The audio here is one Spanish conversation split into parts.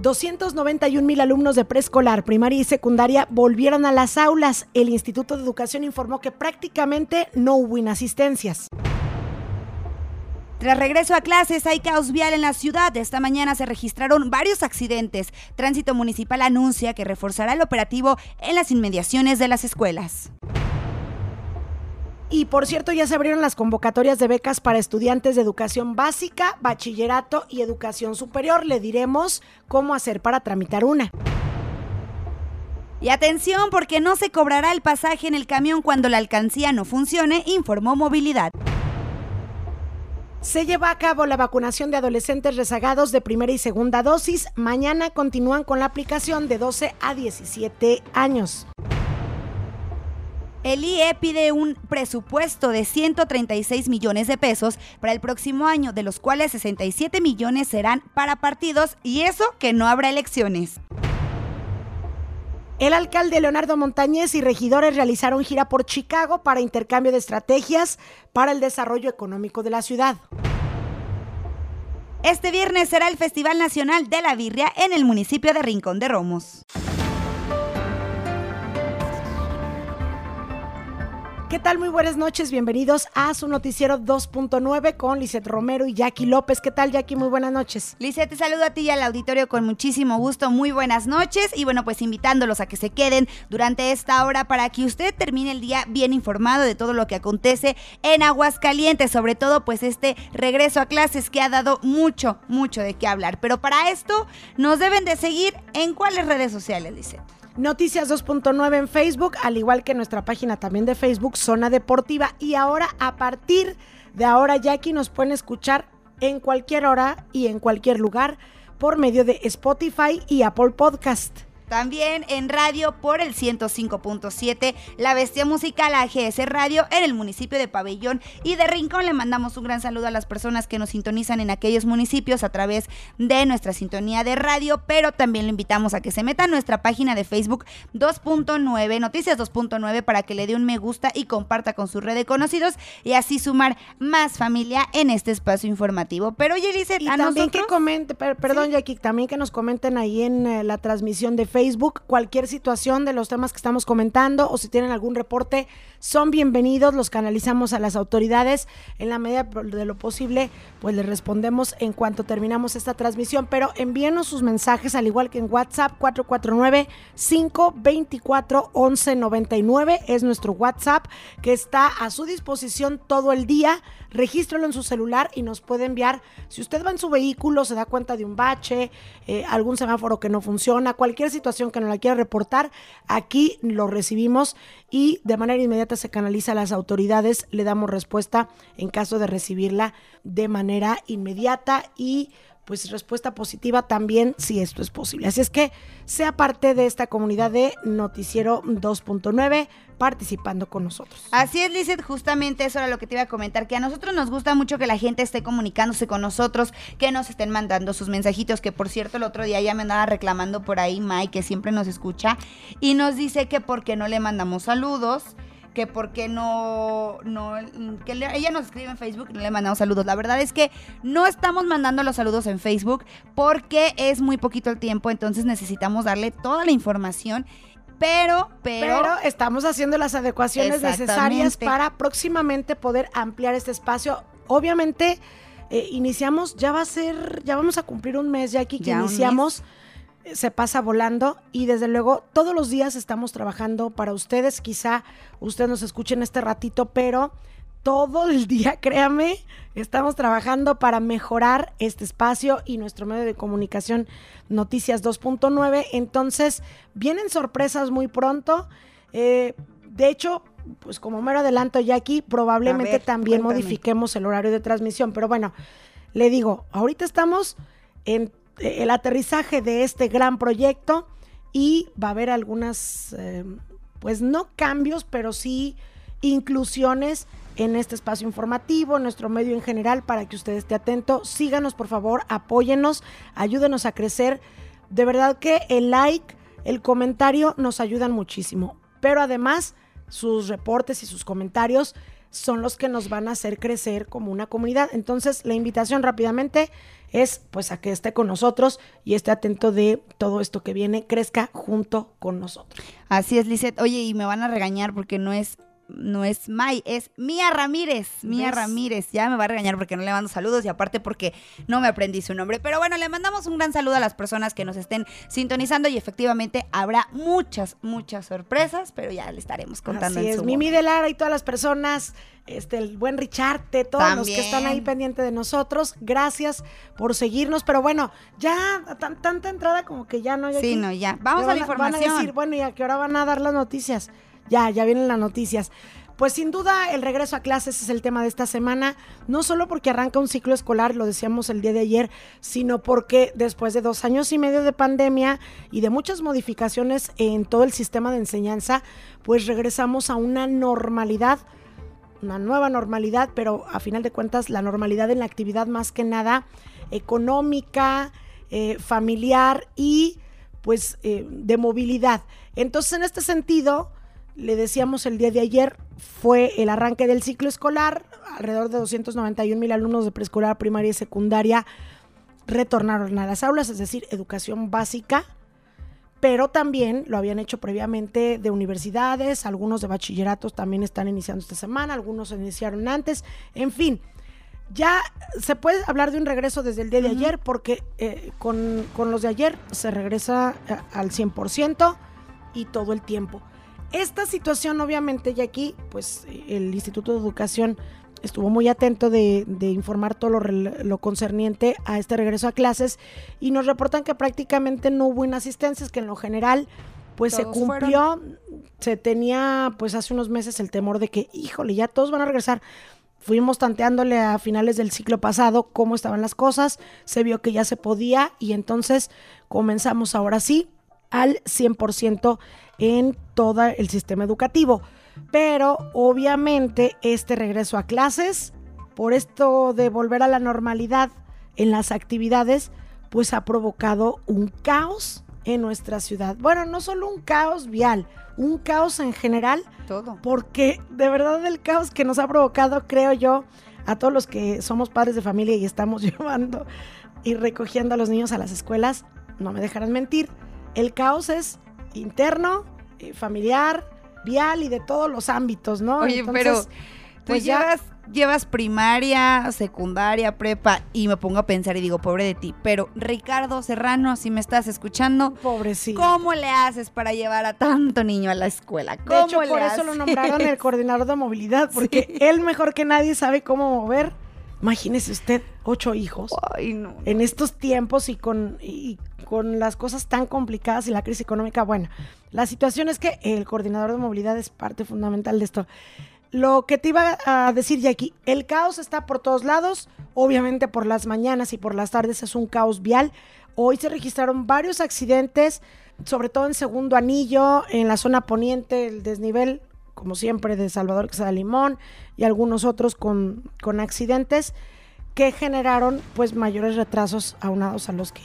291 mil alumnos de preescolar, primaria y secundaria volvieron a las aulas. El Instituto de Educación informó que prácticamente no hubo inasistencias. Tras regreso a clases hay caos vial en la ciudad. Esta mañana se registraron varios accidentes. Tránsito Municipal anuncia que reforzará el operativo en las inmediaciones de las escuelas. Y por cierto, ya se abrieron las convocatorias de becas para estudiantes de educación básica, bachillerato y educación superior. Le diremos cómo hacer para tramitar una. Y atención porque no se cobrará el pasaje en el camión cuando la alcancía no funcione, informó Movilidad. Se lleva a cabo la vacunación de adolescentes rezagados de primera y segunda dosis. Mañana continúan con la aplicación de 12 a 17 años. El IE pide un presupuesto de 136 millones de pesos para el próximo año, de los cuales 67 millones serán para partidos y eso que no habrá elecciones. El alcalde Leonardo Montañez y regidores realizaron gira por Chicago para intercambio de estrategias para el desarrollo económico de la ciudad. Este viernes será el Festival Nacional de la Birria en el municipio de Rincón de Romos. ¿Qué tal? Muy buenas noches, bienvenidos a su noticiero 2.9 con Lisette Romero y Jackie López. ¿Qué tal, Jackie? Muy buenas noches. Lisette, te saludo a ti y al auditorio con muchísimo gusto. Muy buenas noches y bueno, pues invitándolos a que se queden durante esta hora para que usted termine el día bien informado de todo lo que acontece en Aguascalientes, sobre todo pues este regreso a clases que ha dado mucho, mucho de qué hablar. Pero para esto nos deben de seguir en cuáles redes sociales, Lisette. Noticias 2.9 en Facebook, al igual que nuestra página también de Facebook, Zona Deportiva. Y ahora, a partir de ahora, Jackie, nos pueden escuchar en cualquier hora y en cualquier lugar por medio de Spotify y Apple Podcast. También en radio por el 105.7, La Bestia Musical AGS Radio en el municipio de Pabellón y de Rincón. Le mandamos un gran saludo a las personas que nos sintonizan en aquellos municipios a través de nuestra sintonía de radio, pero también le invitamos a que se meta a nuestra página de Facebook 2.9, Noticias 2.9, para que le dé un me gusta y comparta con su red de conocidos y así sumar más familia en este espacio informativo. Pero oye, y también que comente, perdón, Jackie, también que nos comenten ahí en eh, la transmisión de Facebook Facebook cualquier situación de los temas que estamos comentando o si tienen algún reporte, son bienvenidos, los canalizamos a las autoridades en la medida de lo posible, pues les respondemos en cuanto terminamos esta transmisión, pero envíenos sus mensajes al igual que en WhatsApp 449 524 1199 es nuestro WhatsApp que está a su disposición todo el día. Regístralo en su celular y nos puede enviar. Si usted va en su vehículo, se da cuenta de un bache, eh, algún semáforo que no funciona, cualquier situación que no la quiera reportar, aquí lo recibimos y de manera inmediata se canaliza a las autoridades, le damos respuesta en caso de recibirla de manera inmediata y pues respuesta positiva también si esto es posible. Así es que sea parte de esta comunidad de Noticiero 2.9 participando con nosotros. Así es, Lizeth, justamente eso era lo que te iba a comentar, que a nosotros nos gusta mucho que la gente esté comunicándose con nosotros, que nos estén mandando sus mensajitos, que por cierto el otro día ya me andaba reclamando por ahí Mike, que siempre nos escucha, y nos dice que por qué no le mandamos saludos que por qué no, no que ella nos escribe en Facebook y no le mandamos saludos. La verdad es que no estamos mandando los saludos en Facebook porque es muy poquito el tiempo, entonces necesitamos darle toda la información. Pero, pero, pero estamos haciendo las adecuaciones necesarias para próximamente poder ampliar este espacio. Obviamente, eh, iniciamos, ya va a ser, ya vamos a cumplir un mes ya aquí que iniciamos se pasa volando y desde luego todos los días estamos trabajando para ustedes. Quizá ustedes nos escuchen este ratito, pero todo el día, créame, estamos trabajando para mejorar este espacio y nuestro medio de comunicación Noticias 2.9. Entonces, vienen sorpresas muy pronto. Eh, de hecho, pues como mero adelanto ya aquí, probablemente también modifiquemos el horario de transmisión. Pero bueno, le digo, ahorita estamos en el aterrizaje de este gran proyecto y va a haber algunas, eh, pues no cambios, pero sí inclusiones en este espacio informativo, en nuestro medio en general, para que usted esté atento. Síganos, por favor, apóyenos, ayúdenos a crecer. De verdad que el like, el comentario nos ayudan muchísimo. Pero además, sus reportes y sus comentarios son los que nos van a hacer crecer como una comunidad. Entonces, la invitación rápidamente es pues a que esté con nosotros y esté atento de todo esto que viene, crezca junto con nosotros. Así es, Lizeth. Oye, y me van a regañar porque no es no es May, es Mía Ramírez. Mía Ramírez. Ya me va a regañar porque no le mando saludos y aparte porque no me aprendí su nombre. Pero bueno, le mandamos un gran saludo a las personas que nos estén sintonizando y efectivamente habrá muchas, muchas sorpresas, pero ya le estaremos contando. Así es, Mimi de Lara y todas las personas, este, el buen Richarte, todos los que están ahí pendientes de nosotros. Gracias por seguirnos. Pero bueno, ya tanta entrada como que ya no. sí, no, ya. Vamos a la información. Van a decir, bueno, ¿y a qué hora van a dar las noticias? Ya, ya vienen las noticias. Pues sin duda el regreso a clases es el tema de esta semana, no solo porque arranca un ciclo escolar, lo decíamos el día de ayer, sino porque después de dos años y medio de pandemia y de muchas modificaciones en todo el sistema de enseñanza, pues regresamos a una normalidad, una nueva normalidad, pero a final de cuentas la normalidad en la actividad más que nada económica, eh, familiar y pues eh, de movilidad. Entonces en este sentido, le decíamos el día de ayer, fue el arranque del ciclo escolar. Alrededor de 291 mil alumnos de preescolar, primaria y secundaria retornaron a las aulas, es decir, educación básica, pero también lo habían hecho previamente de universidades, algunos de bachilleratos también están iniciando esta semana, algunos iniciaron antes, en fin. Ya se puede hablar de un regreso desde el día de ayer porque eh, con, con los de ayer se regresa eh, al 100% y todo el tiempo. Esta situación, obviamente, y aquí, pues el Instituto de Educación estuvo muy atento de, informar todo lo, concerniente a este regreso a clases y nos reportan que prácticamente no hubo inasistencias, que en lo general pues se cumplió, se tenía pues hace unos meses el temor de que, híjole, ya todos van a regresar. Fuimos tanteándole a finales del ciclo pasado cómo estaban las cosas, se vio que ya se podía y entonces comenzamos ahora sí al 100% en todo el sistema educativo. Pero obviamente este regreso a clases, por esto de volver a la normalidad en las actividades, pues ha provocado un caos en nuestra ciudad. Bueno, no solo un caos vial, un caos en general. Todo. Porque de verdad el caos que nos ha provocado, creo yo, a todos los que somos padres de familia y estamos llevando y recogiendo a los niños a las escuelas, no me dejarán mentir, el caos es interno, eh, familiar, vial y de todos los ámbitos, ¿no? Oye, pero pues llevas, llevas primaria, secundaria, prepa y me pongo a pensar y digo, pobre de ti. Pero Ricardo Serrano, si me estás escuchando, pobrecito. ¿Cómo le haces para llevar a tanto niño a la escuela? ¿Cómo de hecho, por eso lo nombraron el coordinador de movilidad, porque él mejor que nadie sabe cómo mover. Imagínese usted, ocho hijos. Ay, no. En estos tiempos y con, y con las cosas tan complicadas y la crisis económica, bueno, la situación es que el coordinador de movilidad es parte fundamental de esto. Lo que te iba a decir, Jackie, el caos está por todos lados, obviamente por las mañanas y por las tardes es un caos vial. Hoy se registraron varios accidentes, sobre todo en segundo anillo, en la zona poniente, el desnivel, como siempre, de Salvador Quesada Limón y algunos otros con, con accidentes que generaron pues mayores retrasos aunados a los que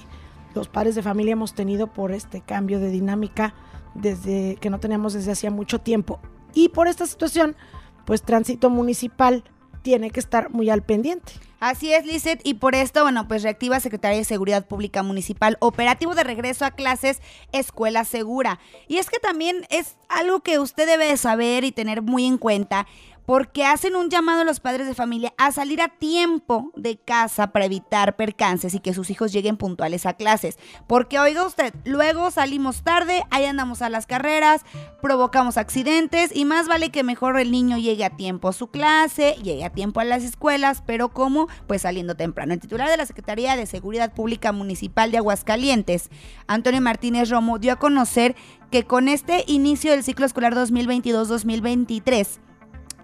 los padres de familia hemos tenido por este cambio de dinámica desde que no teníamos desde hacía mucho tiempo. Y por esta situación, pues tránsito municipal tiene que estar muy al pendiente. Así es, Lizeth, y por esto, bueno, pues reactiva Secretaría de Seguridad Pública Municipal, operativo de regreso a clases, Escuela Segura. Y es que también es algo que usted debe saber y tener muy en cuenta porque hacen un llamado a los padres de familia a salir a tiempo de casa para evitar percances y que sus hijos lleguen puntuales a clases. Porque oiga usted, luego salimos tarde, ahí andamos a las carreras, provocamos accidentes y más vale que mejor el niño llegue a tiempo a su clase, llegue a tiempo a las escuelas, pero ¿cómo? Pues saliendo temprano. El titular de la Secretaría de Seguridad Pública Municipal de Aguascalientes, Antonio Martínez Romo, dio a conocer que con este inicio del ciclo escolar 2022-2023,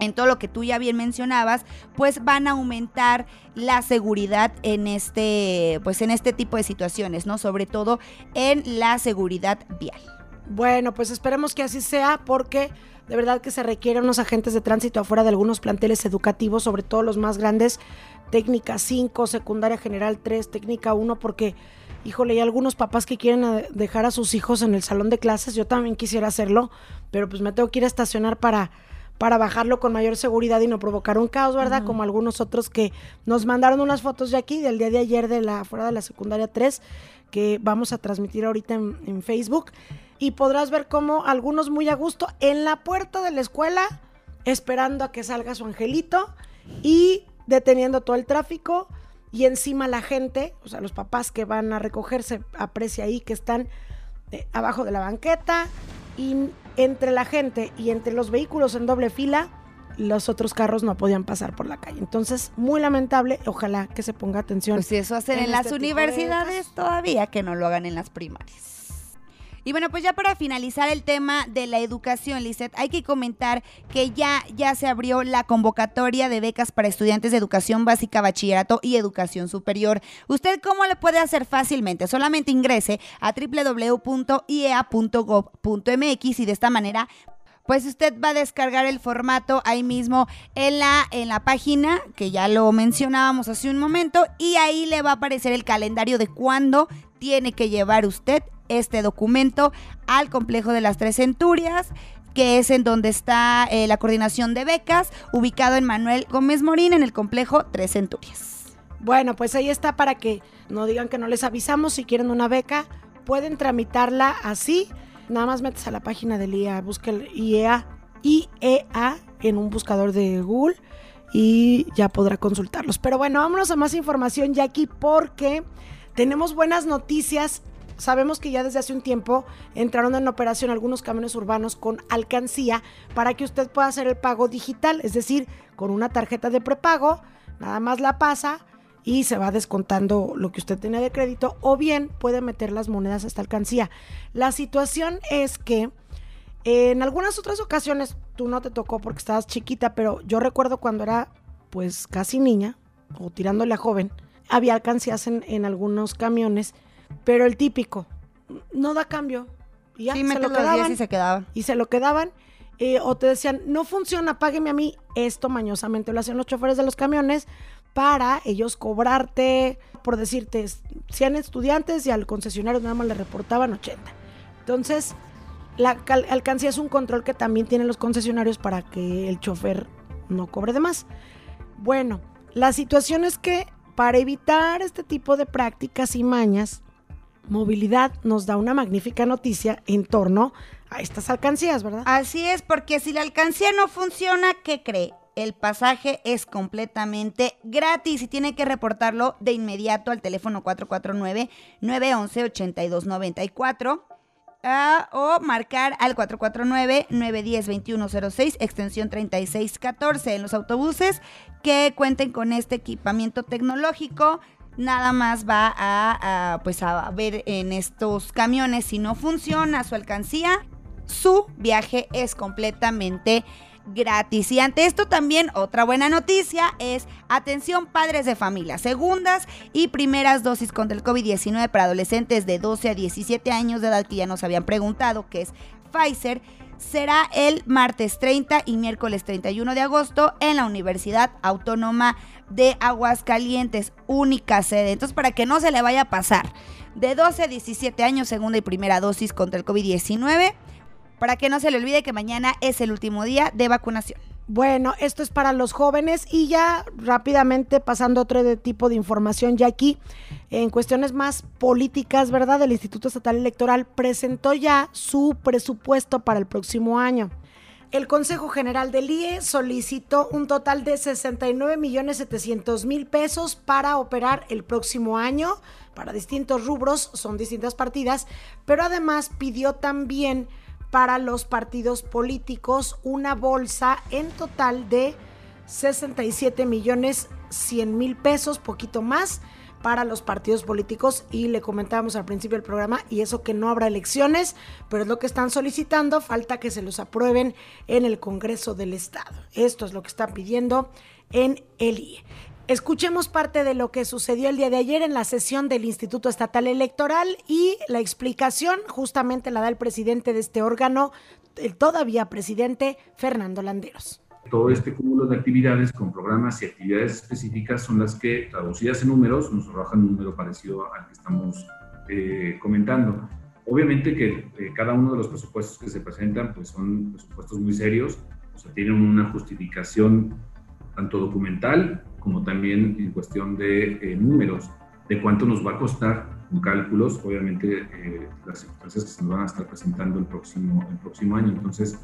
en todo lo que tú ya bien mencionabas, pues van a aumentar la seguridad en este, pues en este tipo de situaciones, ¿no? Sobre todo en la seguridad vial. Bueno, pues esperemos que así sea porque de verdad que se requieren unos agentes de tránsito afuera de algunos planteles educativos, sobre todo los más grandes, técnica 5, secundaria general 3, técnica 1, porque, híjole, hay algunos papás que quieren dejar a sus hijos en el salón de clases, yo también quisiera hacerlo, pero pues me tengo que ir a estacionar para para bajarlo con mayor seguridad y no provocar un caos, ¿verdad? Como algunos otros que nos mandaron unas fotos de aquí, del día de ayer de la fuera de la secundaria 3, que vamos a transmitir ahorita en, Facebook. Y podrás ver cómo algunos muy a gusto en la puerta de la escuela, esperando a que salga su angelito y deteniendo todo el tráfico. Y encima la gente, o sea, los papás que van a recogerse, aprecia ahí que están eh, abajo de la banqueta y entre la gente y entre los vehículos en doble fila, los otros carros no podían pasar por la calle. Entonces, muy lamentable, ojalá que se ponga atención. Pues si eso hacen en, las este universidades todavía, que no lo hagan en las primarias. Y bueno, pues ya para finalizar el tema de la educación, Lizeth, hay que comentar que ya, ya se abrió la convocatoria de becas para estudiantes de educación básica, bachillerato y educación superior. ¿Usted cómo le puede hacer fácilmente? Solamente ingrese a www.iea.gov.mx y de esta manera pues usted va a descargar el formato ahí mismo en la, en la página, que ya lo mencionábamos hace un momento, y ahí le va a aparecer el calendario de cuándo tiene que llevar usted este documento al complejo de las Tres Centurias que es en donde está eh, la coordinación de becas, ubicado en Manuel Gómez Morín, en el complejo Tres Centurias. Bueno, pues ahí está para que no digan que no les avisamos. Si quieren una beca, pueden tramitarla así. Nada más metes a la página del IEA, busca el IEA, IEA en un buscador de Google y ya podrá consultarlos. Pero bueno, vámonos a más información, Jackie, porque tenemos buenas noticias Sabemos que ya desde hace un tiempo entraron en operación algunos camiones urbanos con alcancía para que usted pueda hacer el pago digital, es decir, con una tarjeta de prepago, nada más la pasa y se va descontando lo que usted tiene de crédito o bien puede meter las monedas a esta alcancía. La situación es que en algunas otras ocasiones tú no te tocó porque estabas chiquita, pero yo recuerdo cuando era pues casi niña o tirándole a joven, había alcancías en, en algunos camiones pero el típico, no da cambio. Y ya, se lo quedaban. Y se quedaban. Y se lo quedaban. Eh, o te decían, no funciona, págueme a mí. Esto mañosamente lo hacían los choferes de los camiones para ellos cobrarte, por decirte, 100 estudiantes y al concesionario nada más le reportaban 80. Entonces, la alcancía es un control que también tienen los concesionarios para que el chofer no cobre de más. Bueno, la situación es que para evitar este tipo de prácticas y mañas, Movilidad nos da una magnífica noticia en torno a estas alcancías, ¿verdad? Así es, porque si la alcancía no funciona, ¿qué cree? El pasaje es completamente gratis y tiene que reportarlo de inmediato al teléfono 449-911-8294 ah, o marcar al 449-910-2106, extensión 3614 en los autobuses que cuenten con este equipamiento tecnológico nada más va a, pues a ver en estos camiones si no funciona su alcancía, su viaje es completamente gratis. Y ante esto también otra buena noticia es atención padres de familia, segundas y primeras dosis contra el COVID-19 para adolescentes de 12 a 17 años de edad que ya nos habían preguntado, que es Pfizer será el martes 30 y miércoles 31 de agosto en la Universidad Autónoma de Aguascalientes, única sede. Entonces, para que no se le vaya a pasar, de 12 a 17 años, segunda y primera dosis contra el COVID-19, para que no se le olvide que mañana es el último día de vacunación. Bueno, esto es para los jóvenes y ya rápidamente pasando otro tipo de información, ya aquí en cuestiones más políticas, ¿verdad? El Instituto Estatal Electoral presentó ya su presupuesto para el próximo año. El Consejo General del IE solicitó un total de 69 millones 700 mil pesos para operar el próximo año. Para distintos rubros, son distintas partidas, pero además pidió también para los partidos políticos una bolsa en total de 67 millones 100 mil pesos, poquito más para los partidos políticos y le comentábamos al principio del programa y eso que no habrá elecciones, pero es lo que están solicitando, falta que se los aprueben en el Congreso del Estado. Esto es lo que están pidiendo en el IE. Escuchemos parte de lo que sucedió el día de ayer en la sesión del Instituto Estatal Electoral y la explicación justamente la da el presidente de este órgano, el todavía presidente Fernando Landeros. Todo este cúmulo de actividades con programas y actividades específicas son las que, traducidas en números, nos arrojan un número parecido al que estamos eh, comentando. Obviamente que eh, cada uno de los presupuestos que se presentan pues son presupuestos muy serios, sea, tienen una justificación tanto documental como también en cuestión de eh, números, de cuánto nos va a costar cálculos, obviamente eh, las circunstancias que se nos van a estar presentando el próximo, el próximo año. Entonces,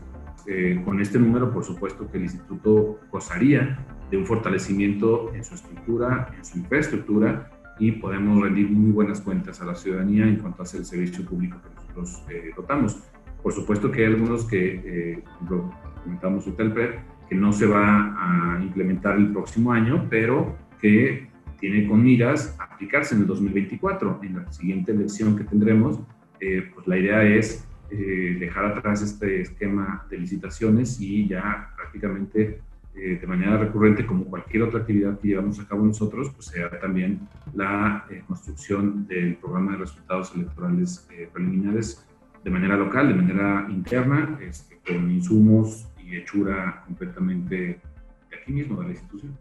eh, con este número, por supuesto que el instituto gozaría de un fortalecimiento en su estructura, en su infraestructura y podemos rendir muy buenas cuentas a la ciudadanía en cuanto a el servicio público que nosotros dotamos. Por supuesto que hay algunos que, por ejemplo, comentamos Utelpred, que no se va a implementar el próximo año, pero que tiene con miras aplicarse en el 2024. En la siguiente elección que tendremos, eh, pues la idea es eh, dejar atrás este esquema de licitaciones y ya prácticamente eh, de manera recurrente, como cualquier otra actividad que llevamos a cabo nosotros, pues sea también la construcción del programa de resultados electorales preliminares de manera local, de manera interna, este, con insumos y hechura completamente de aquí mismo, de la institución.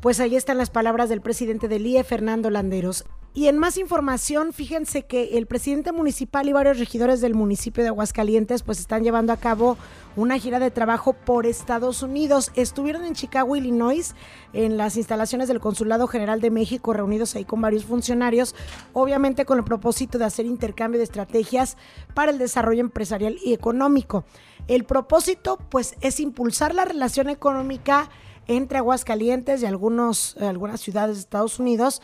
Pues ahí están las palabras del presidente del IE, Fernando Landeros. Y en más información, fíjense que el presidente municipal y varios regidores del municipio de Aguascalientes pues están llevando a cabo una gira de trabajo por Estados Unidos. Estuvieron en Chicago, Illinois, en las instalaciones del Consulado General de México, reunidos ahí con varios funcionarios, obviamente con el propósito de hacer intercambio de estrategias para el desarrollo empresarial y económico. El propósito pues es impulsar la relación económica entre Aguascalientes y algunos, algunas ciudades de Estados Unidos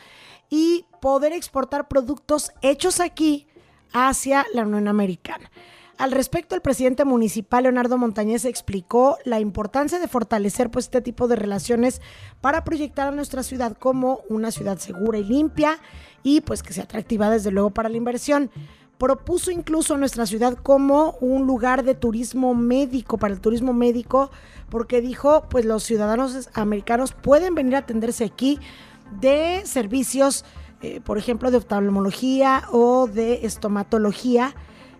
y poder exportar productos hechos aquí hacia la Unión Americana. Al respecto, el presidente municipal Leonardo Montañez explicó la importancia de fortalecer pues, este tipo de relaciones para proyectar a nuestra ciudad como una ciudad segura y limpia y pues que sea atractiva desde luego para la inversión propuso incluso nuestra ciudad como un lugar de turismo médico, para el turismo médico, porque dijo, pues los ciudadanos americanos pueden venir a atenderse aquí de servicios, eh, por ejemplo, de oftalmología o de estomatología,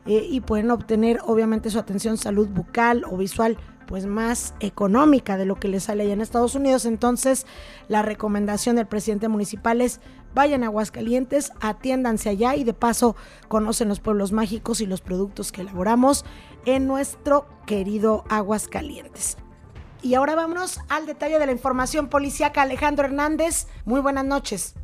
eh, y pueden obtener obviamente su atención salud bucal o visual pues más económica de lo que les sale allá en Estados Unidos. Entonces, la recomendación del presidente municipal es vayan a Aguascalientes, atiéndanse allá y de paso conocen los pueblos mágicos y los productos que elaboramos en nuestro querido Aguascalientes. Y ahora vámonos al detalle de la información policíaca. Alejandro Hernández, muy buenas noches.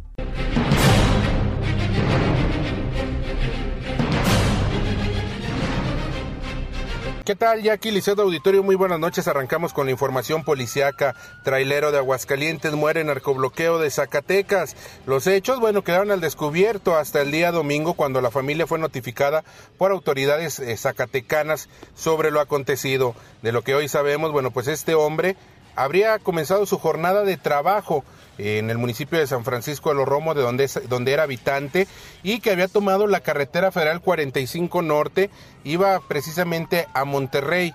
¿Qué tal, Jackie Liceo Auditorio? Muy buenas noches. Arrancamos con la información policiaca. Trailero de Aguascalientes muere en narcobloqueo de Zacatecas. Los hechos, bueno, quedaron al descubierto hasta el día domingo cuando la familia fue notificada por autoridades eh, zacatecanas sobre lo acontecido. De lo que hoy sabemos, bueno, pues este hombre habría comenzado su jornada de trabajo en el municipio de San Francisco de los Romos, de donde, donde era habitante, y que había tomado la carretera federal 45 Norte, iba precisamente a Monterrey.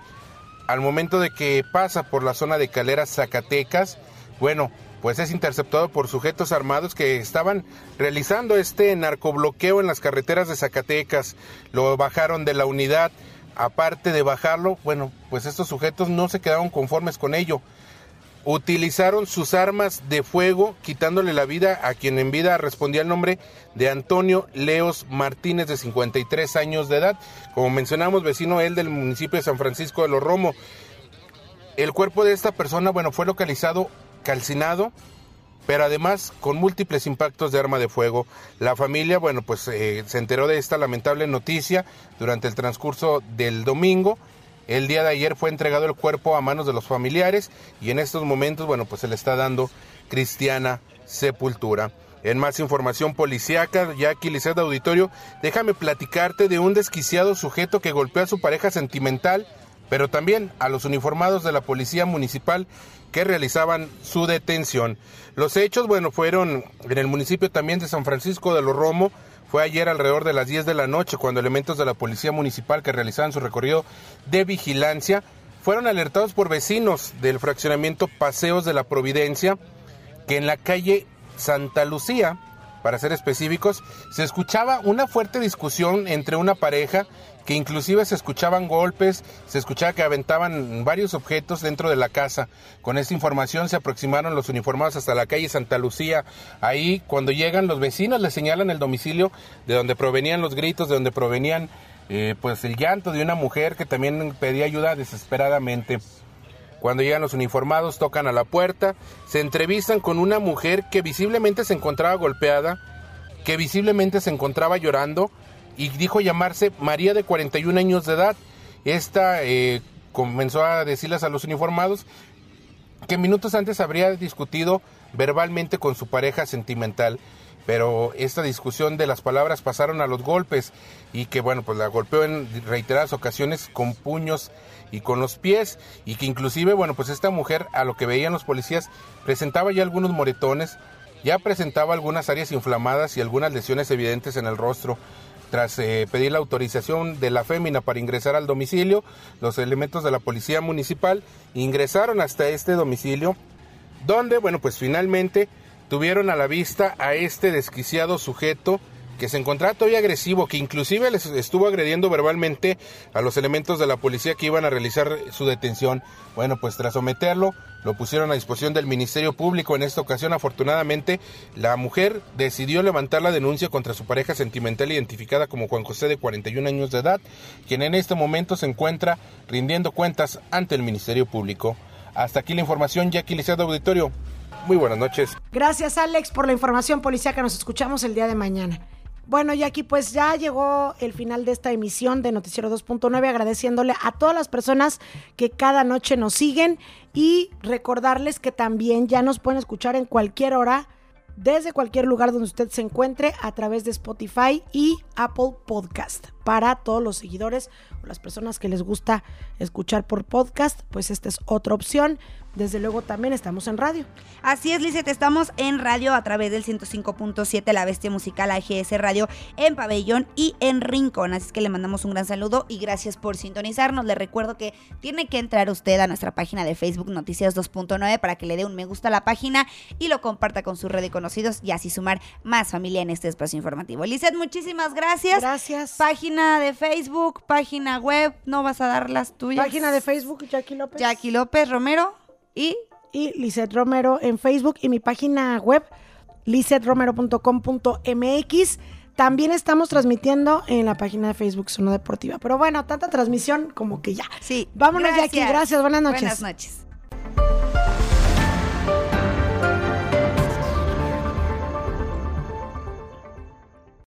Al momento de que pasa por la zona de Caleras, Zacatecas, bueno, pues es interceptado por sujetos armados que estaban realizando este narcobloqueo en las carreteras de Zacatecas. Lo bajaron de la unidad. Aparte de bajarlo, bueno, pues estos sujetos no se quedaron conformes con ello utilizaron sus armas de fuego, quitándole la vida a quien en vida respondía el nombre de Antonio Leos Martínez, de 53 años de edad. Como mencionamos, vecino él del municipio de San Francisco de los Romo. El cuerpo de esta persona, bueno, fue localizado calcinado, pero además con múltiples impactos de arma de fuego. La familia, bueno, pues eh, se enteró de esta lamentable noticia durante el transcurso del domingo el día de ayer fue entregado el cuerpo a manos de los familiares y en estos momentos, bueno, pues se le está dando cristiana sepultura. En más información policíaca, ya aquí de Auditorio, déjame platicarte de un desquiciado sujeto que golpeó a su pareja sentimental, pero también a los uniformados de la policía municipal que realizaban su detención. Los hechos, bueno, fueron en el municipio también de San Francisco de los Romo, fue ayer alrededor de las 10 de la noche cuando elementos de la Policía Municipal que realizaban su recorrido de vigilancia fueron alertados por vecinos del fraccionamiento Paseos de la Providencia que en la calle Santa Lucía, para ser específicos, se escuchaba una fuerte discusión entre una pareja que inclusive se escuchaban golpes, se escuchaba que aventaban varios objetos dentro de la casa. Con esta información se aproximaron los uniformados hasta la calle Santa Lucía. Ahí cuando llegan los vecinos les señalan el domicilio de donde provenían los gritos, de donde provenían eh, pues el llanto de una mujer que también pedía ayuda desesperadamente. Cuando llegan los uniformados, tocan a la puerta, se entrevistan con una mujer que visiblemente se encontraba golpeada, que visiblemente se encontraba llorando y dijo llamarse María de 41 años de edad. Esta eh, comenzó a decirles a los uniformados que minutos antes habría discutido verbalmente con su pareja sentimental pero esta discusión de las palabras pasaron a los golpes y que bueno, pues la golpeó en reiteradas ocasiones con puños y con los pies y que inclusive, bueno, pues esta mujer a lo que veían los policías presentaba ya algunos moretones, ya presentaba algunas áreas inflamadas y algunas lesiones evidentes en el rostro. Tras eh, pedir la autorización de la fémina para ingresar al domicilio, los elementos de la policía municipal ingresaron hasta este domicilio, donde, bueno, pues finalmente tuvieron a la vista a este desquiciado sujeto que se encontraba todavía agresivo, que inclusive les estuvo agrediendo verbalmente a los elementos de la policía que iban a realizar su detención. Bueno, pues tras someterlo, lo pusieron a disposición del Ministerio Público. En esta ocasión, afortunadamente, la mujer decidió levantar la denuncia contra su pareja sentimental identificada como Juan José de 41 años de edad, quien en este momento se encuentra rindiendo cuentas ante el Ministerio Público. Hasta aquí la información, Jackie Liceo Auditorio. Muy buenas noches. Gracias, Alex, por la información que Nos escuchamos el día de mañana. Bueno, y aquí pues ya llegó el final de esta emisión de Noticiero 2.9, agradeciéndole a todas las personas que cada noche nos siguen y recordarles que también ya nos pueden escuchar en cualquier hora, desde cualquier lugar donde usted se encuentre, a través de Spotify y Apple Podcast. Para todos los seguidores o las personas que les gusta escuchar por podcast, pues esta es otra opción desde luego también estamos en radio. Así es, Lizeth, estamos en radio a través del 105.7 La Bestia Musical AGS Radio en Pabellón y en Rincón. Así es que le mandamos un gran saludo y gracias por sintonizarnos. Le recuerdo que tiene que entrar usted a nuestra página de Facebook Noticias 2.9 para que le dé un me gusta a la página y lo comparta con su red de conocidos y así sumar más familia en este espacio informativo. Lizeth, muchísimas gracias. Gracias. Página de Facebook, página web, no vas a dar las tuyas. Página de Facebook, Jackie López. Jackie López Romero. Y, y Lizeth Romero en Facebook y mi página web lizetromero.com.mx. También estamos transmitiendo en la página de Facebook Zona Deportiva. Pero bueno, tanta transmisión como que ya. Sí. Vámonos, Jackie. Gracias. Buenas noches. Buenas noches.